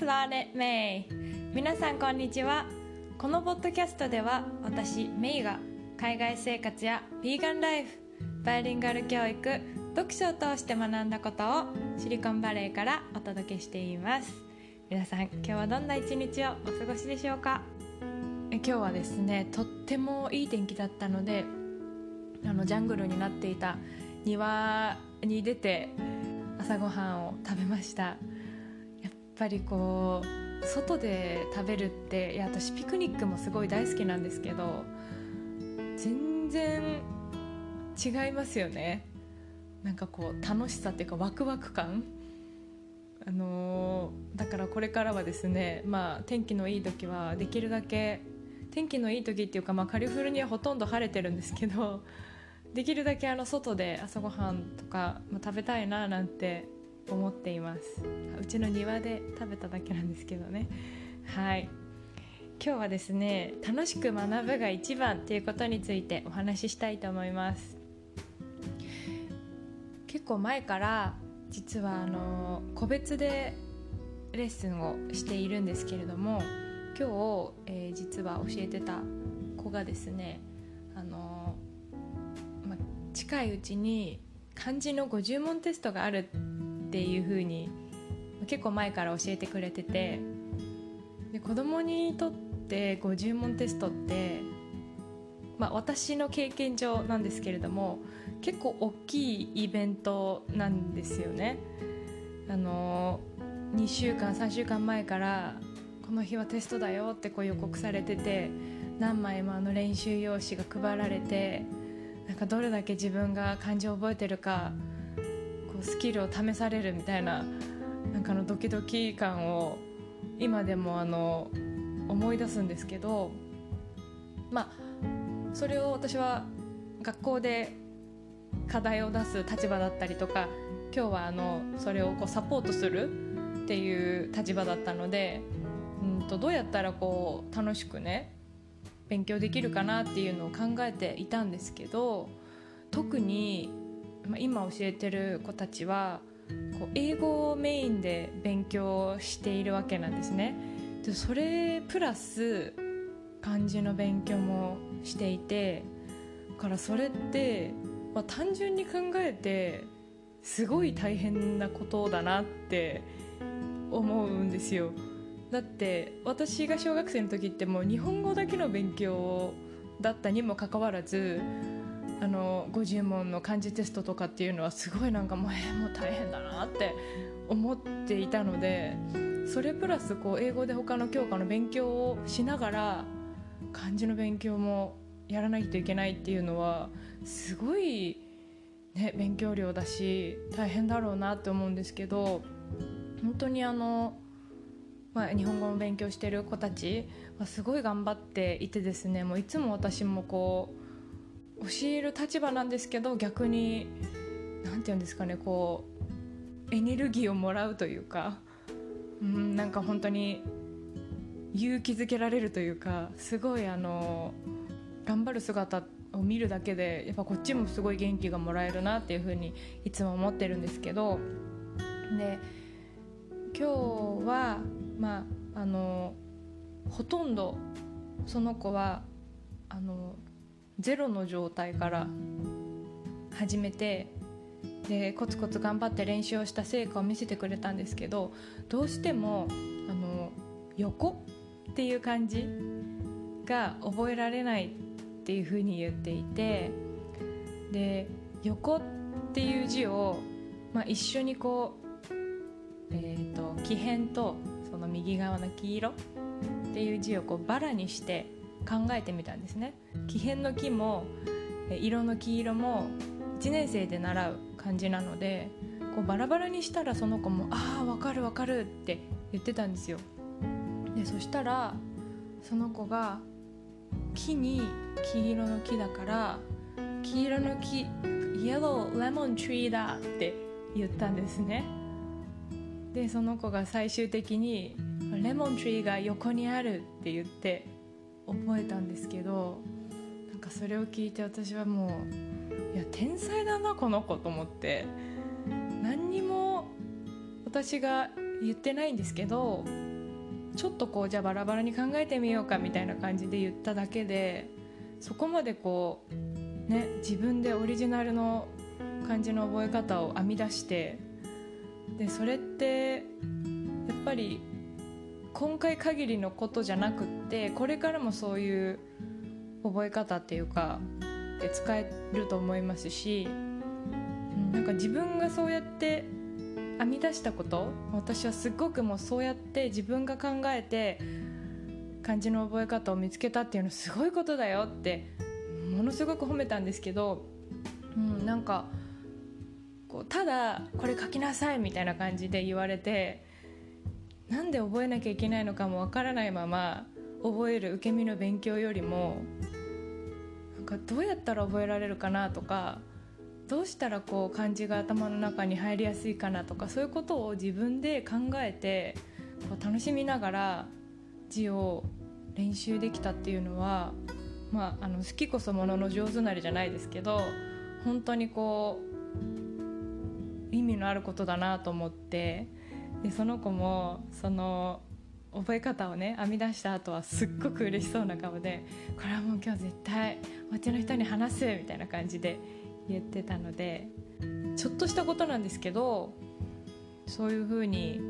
Planet May 皆さんこんにちは。このポッドキャストでは私メイが海外生活やヴィーガンライフバイリンガル教育読書を通して学んだことをシリコンバレーからお届けしています。皆さん今日はどんな一日をお過ごしでしょうか？え今日はですねとってもいい天気だったのであのジャングルになっていた庭に出て朝ごはんを食べました。ぱりこう外で食べるっていや私ピクニックもすごい大好きなんですけど全然違いますよね。なんかこう楽しさっていうかワクワク感。あのー、だからこれからはですねまあ天気のいい時はできるだけ天気のいい時っていうか、まあ、カリフォルニアほとんど晴れてるんですけどできるだけあの外で朝ごはんとか、まあ、食べたいななんて思っています。うちの庭で食べただけなんですけどね。はい。今日はですね楽しく学ぶが一番っていうことについてお話ししたいと思います。結構前から実はあの個別でレッスンをしているんですけれども今日、えー、実は教えてた子がですねあの、ま、近いうちに漢字の50問テストがあるっていう風に結構前から教えてくれててで子供にとって50問テストって、まあ、私の経験上なんですけれども結構大きいイベントなんですよね。あの2週間3週間前からこの日はテストだよってこう予告されてて何枚もあの練習用紙が配られてなんかどれだけ自分が漢字を覚えてるかスキルを試されるみたいななんかのドキドキ感を今でもあの思い出すんですけどまあそれを私は学校で課題を出す立場だったりとか今日はあのそれをこうサポートするっていう立場だったのでうんとどうやったらこう楽しくね勉強できるかなっていうのを考えていたんですけど特にまあ、今教えてる子たちはこう英語をメインで勉強しているわけなんですね。でそれプラス漢字の勉強もしていてだからそれって、まあ、単純に考えてすごい大変なことだなって思うんですよ。だって私が小学生の時ってもう日本語だけの勉強だったにもかかわらずあの50問の漢字テストとかっていうのはすごいなんかもう,、えー、もう大変だなって思っていたのでそれプラスこう英語で他の教科の勉強をしながら漢字の勉強もやらないといけないっていうのはすごい、ね、勉強量だし大変だろうなって思うんですけど本当にあの、まあ、日本語の勉強してる子たちはすごい頑張っていてですねもういつも私もこう教える立場なんですけど逆に何て言うんですかねこうエネルギーをもらうというか、うん、なんか本当に勇気づけられるというかすごいあの頑張る姿を見るだけでやっぱこっちもすごい元気がもらえるなっていうふうにいつも思ってるんですけどで今日はまああのほとんどその子はあのゼロの状態から始めてでコツコツ頑張って練習をした成果を見せてくれたんですけどどうしてもあの横っていう感じが覚えられないっていうふうに言っていてで横っていう字を、まあ、一緒にこう、えーと、木偏とその右側の黄色っていう字をこうバラにして考えてみたんですね。木偏の木も色の黄色も1年生で習う感じなのでこうバラバラにしたらその子も「ああ分かる分かる」って言ってたんですよ。でそしたらその子が木に黄色の木だから黄色の木イエローレモントリーだって言ったんですね。でその子が最終的にレモントリーが横にあるって言って覚えたんですけどなんかそれを聞いて私はもういや天才だなこの子と思って何にも私が言ってないんですけどちょっとこうじゃあバラバラに考えてみようかみたいな感じで言っただけでそこまでこうね自分でオリジナルの感じの覚え方を編み出してでそれってやっぱり今回限りのことじゃなくってこれからもそういう覚え方っていうかで使えると思いますしなんか自分がそうやって編み出したこと私はすごくもうそうやって自分が考えて漢字の覚え方を見つけたっていうのすごいことだよってものすごく褒めたんですけど、うん、なんかこうただこれ書きなさいみたいな感じで言われてなんで覚えなきゃいけないのかもわからないまま覚える受け身の勉強よりもなんかどうやったら覚えられるかなとかどうしたらこう漢字が頭の中に入りやすいかなとかそういうことを自分で考えてこう楽しみながら字を練習できたっていうのは、まあ、あの好きこそものの上手なりじゃないですけど本当にこう意味のあることだなと思ってでその子もその覚え方をね編み出した後はすっごく嬉しそうな顔で「これはもう今日絶対お家の人に話す」みたいな感じで言ってたのでちょっとしたことなんですけどそういうふうに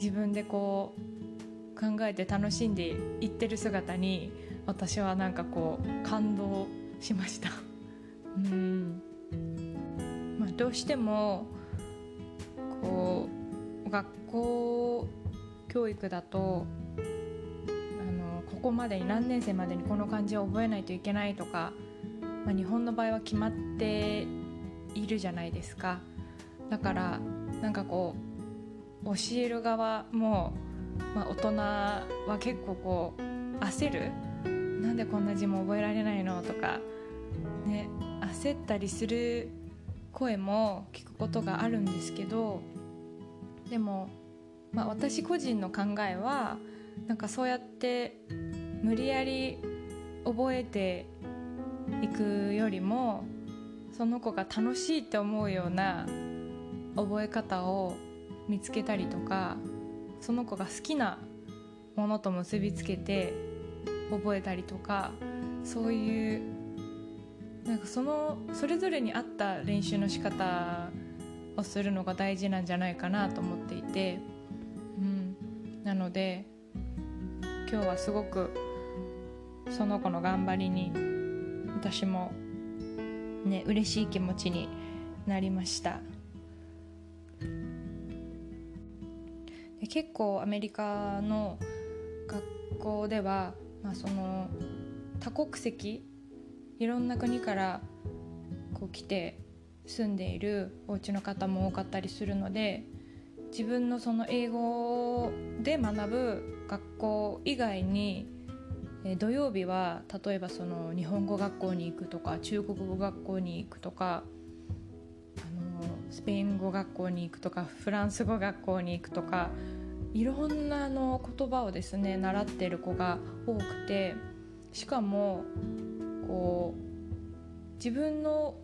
自分でこう考えて楽しんでいってる姿に私はなんかこう感動しました。うん、まあ、どうしてもこう学校教育だとあのここまでに何年生までにこの漢字を覚えないといけないとかまあ、日本の場合は決まっているじゃないですか。だからなんかこう教える側も、まあ、大人は結構こう焦る。なんでこんな字も覚えられないのとかね焦ったりする声も聞くことがあるんですけどでも、まあ、私個人の考えはなんかそうやって無理やり覚えて行くよりもその子が楽しいって思うような覚え方を見つけたりとかその子が好きなものと結びつけて覚えたりとかそういうなんかそのそれぞれに合った練習の仕方をするのが大事なんじゃないかなと思っていて、うん、なので今日はすごくその子の頑張りに私もね嬉しい気持ちになりました。で結構アメリカの学校では、まあ、その多国籍いろんな国からこう来て住んでいるお家の方も多かったりするので自分のその英語で学ぶ学校以外に土曜日は例えばその日本語学校に行くとか中国語学校に行くとかあのスペイン語学校に行くとかフランス語学校に行くとかいろんなの言葉をですね習ってる子が多くてしかもこう自分の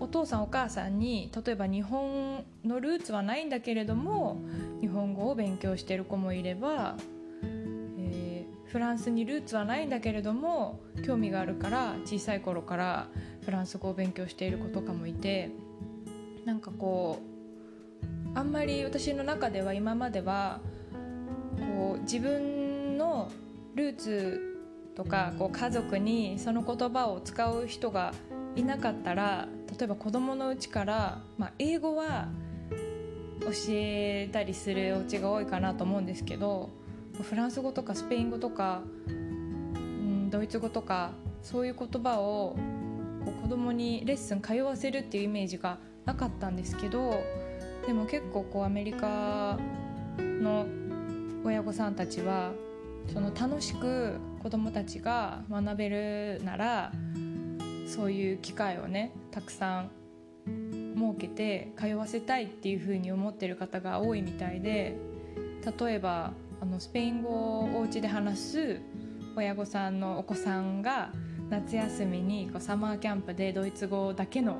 お父さんお母さんに例えば日本のルーツはないんだけれども日本語を勉強してる子もいればフランスにルーツはないんだけれども興味があるから小さい頃からフランス語を勉強している子とかもいてなんかこうあんまり私の中では今まではこう自分のルーツとかこう家族にその言葉を使う人がいなかったら例えば子供のうちから、まあ、英語は教えたりするお家が多いかなと思うんですけどフランス語とかスペイン語とか、うん、ドイツ語とかそういう言葉を子供にレッスン通わせるっていうイメージがなかったんですけどでも結構こうアメリカの親御さんたちはその楽しく子供たちが学べるならそういう機会をねたくさん設けて通わせたいっていうふうに思ってる方が多いみたいで例えばあのスペイン語をお家で話す親御さんのお子さんが夏休みにこうサマーキャンプでドイツ語だけの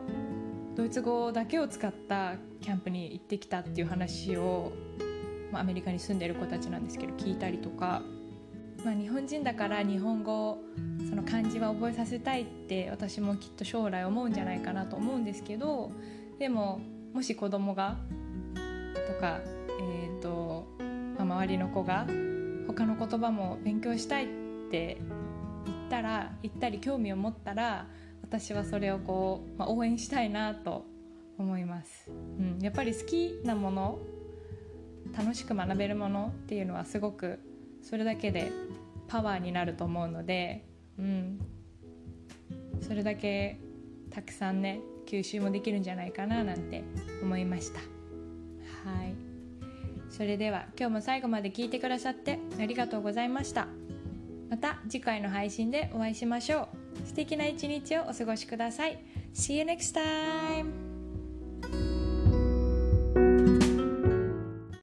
ドイツ語だけを使ったキャンプに行ってきたっていう話をまあ、アメリカに住んでる子たちなんですけど聞いたりとか、まあ、日本人だから日本語その漢字は覚えさせたいって私もきっと将来思うんじゃないかなと思うんですけどでももし子供がとか、えーとまあ、周りの子が他の言葉も勉強したいって言ったら言ったり興味を持ったら私はそれをこう、まあ、応援したいなと思います、うん、やっぱり好きなもの楽しく学べるものっていうのはすごくそれだけでパワーになると思うので、うん、それだけたくさんね吸収もできるんじゃないかななんて思いました。はい。それでは今日も最後まで聞いてくださってありがとうございました。また次回の配信でお会いしましょう。素敵な一日をお過ごしください。See you next time!